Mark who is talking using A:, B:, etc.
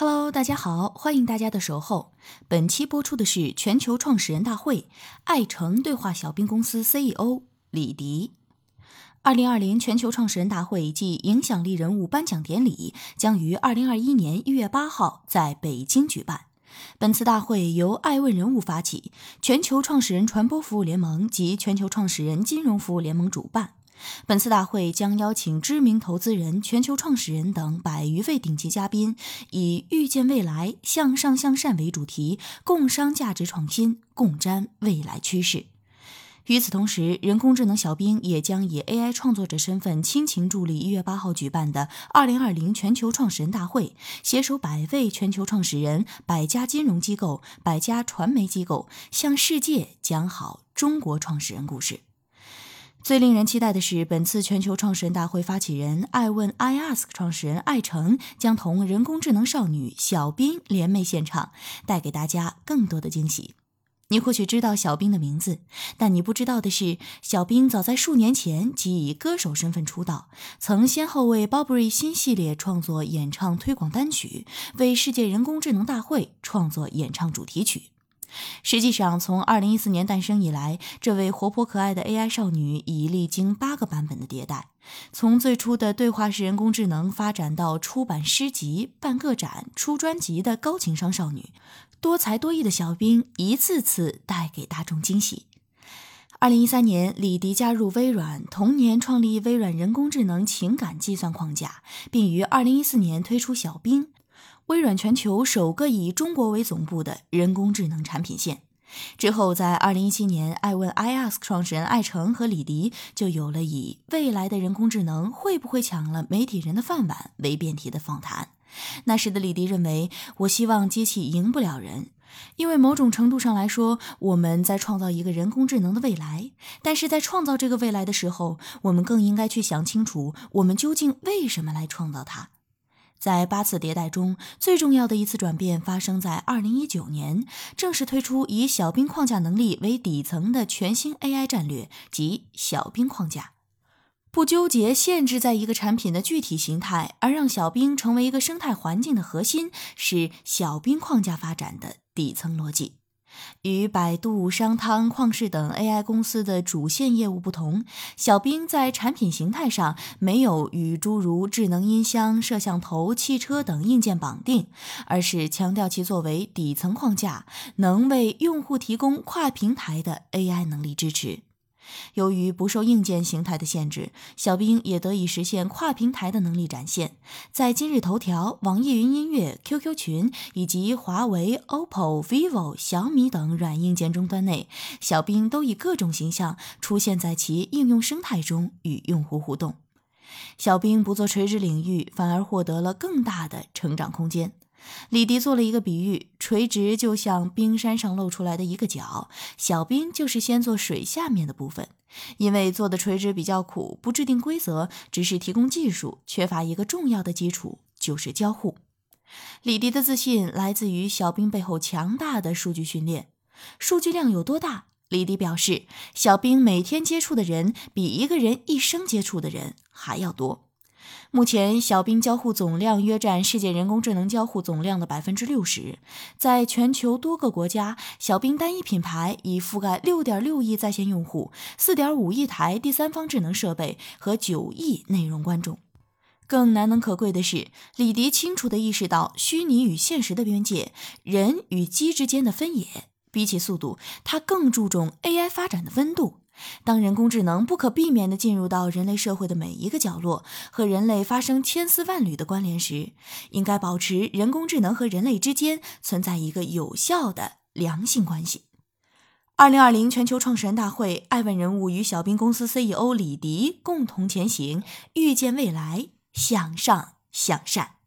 A: Hello，大家好，欢迎大家的守候。本期播出的是全球创始人大会，爱诚对话小冰公司 CEO 李迪。二零二零全球创始人大会暨影响力人物颁奖典礼将于二零二一年一月八号在北京举办。本次大会由爱问人物发起，全球创始人传播服务联盟及全球创始人金融服务联盟主办。本次大会将邀请知名投资人、全球创始人等百余位顶级嘉宾，以“预见未来，向上向善”为主题，共商价值创新，共瞻未来趋势。与此同时，人工智能小兵也将以 AI 创作者身份倾情助力一月八号举办的二零二零全球创始人大会，携手百位全球创始人、百家金融机构、百家传媒机构，向世界讲好中国创始人故事。最令人期待的是，本次全球创始人大会发起人爱问 iAsk 创始人艾诚将同人工智能少女小冰联袂现场，带给大家更多的惊喜。你或许知道小冰的名字，但你不知道的是，小冰早在数年前即以歌手身份出道，曾先后为 Burberry 新系列创作演唱推广单曲，为世界人工智能大会创作演唱主题曲。实际上，从2014年诞生以来，这位活泼可爱的 AI 少女已历经八个版本的迭代。从最初的对话式人工智能，发展到出版诗集、办个展、出专辑的高情商少女，多才多艺的小冰一次次带给大众惊喜。2013年，李迪加入微软，同年创立微软人工智能情感计算框架，并于2014年推出小冰。微软全球首个以中国为总部的人工智能产品线之后，在二零一七年，爱问 iAsk 创始人艾诚和李迪就有了以“未来的人工智能会不会抢了媒体人的饭碗”为辩题的访谈。那时的李迪认为：“我希望机器赢不了人，因为某种程度上来说，我们在创造一个人工智能的未来。但是在创造这个未来的时候，我们更应该去想清楚，我们究竟为什么来创造它。”在八次迭代中，最重要的一次转变发生在二零一九年，正式推出以小兵框架能力为底层的全新 AI 战略及小兵框架。不纠结限制在一个产品的具体形态，而让小兵成为一个生态环境的核心，是小兵框架发展的底层逻辑。与百度、商汤、旷视等 AI 公司的主线业务不同，小冰在产品形态上没有与诸如智能音箱、摄像头、汽车等硬件绑定，而是强调其作为底层框架，能为用户提供跨平台的 AI 能力支持。由于不受硬件形态的限制，小冰也得以实现跨平台的能力展现。在今日头条、网易云音乐、QQ 群以及华为、OPPO、vivo、小米等软硬件终端内，小冰都以各种形象出现在其应用生态中，与用户互动。小冰不做垂直领域，反而获得了更大的成长空间。李迪做了一个比喻：垂直就像冰山上露出来的一个角，小冰就是先做水下面的部分。因为做的垂直比较苦，不制定规则，只是提供技术，缺乏一个重要的基础，就是交互。李迪的自信来自于小冰背后强大的数据训练。数据量有多大？李迪表示，小冰每天接触的人比一个人一生接触的人还要多。目前，小冰交互总量约占世界人工智能交互总量的百分之六十。在全球多个国家，小冰单一品牌已覆盖六点六亿在线用户、四点五亿台第三方智能设备和九亿内容观众。更难能可贵的是，李迪清楚地意识到虚拟与现实的边界、人与机之间的分野。比起速度，他更注重 AI 发展的温度。当人工智能不可避免地进入到人类社会的每一个角落，和人类发生千丝万缕的关联时，应该保持人工智能和人类之间存在一个有效的良性关系。二零二零全球创始人大会，艾问人物与小冰公司 CEO 李迪共同前行，遇见未来，向上向善。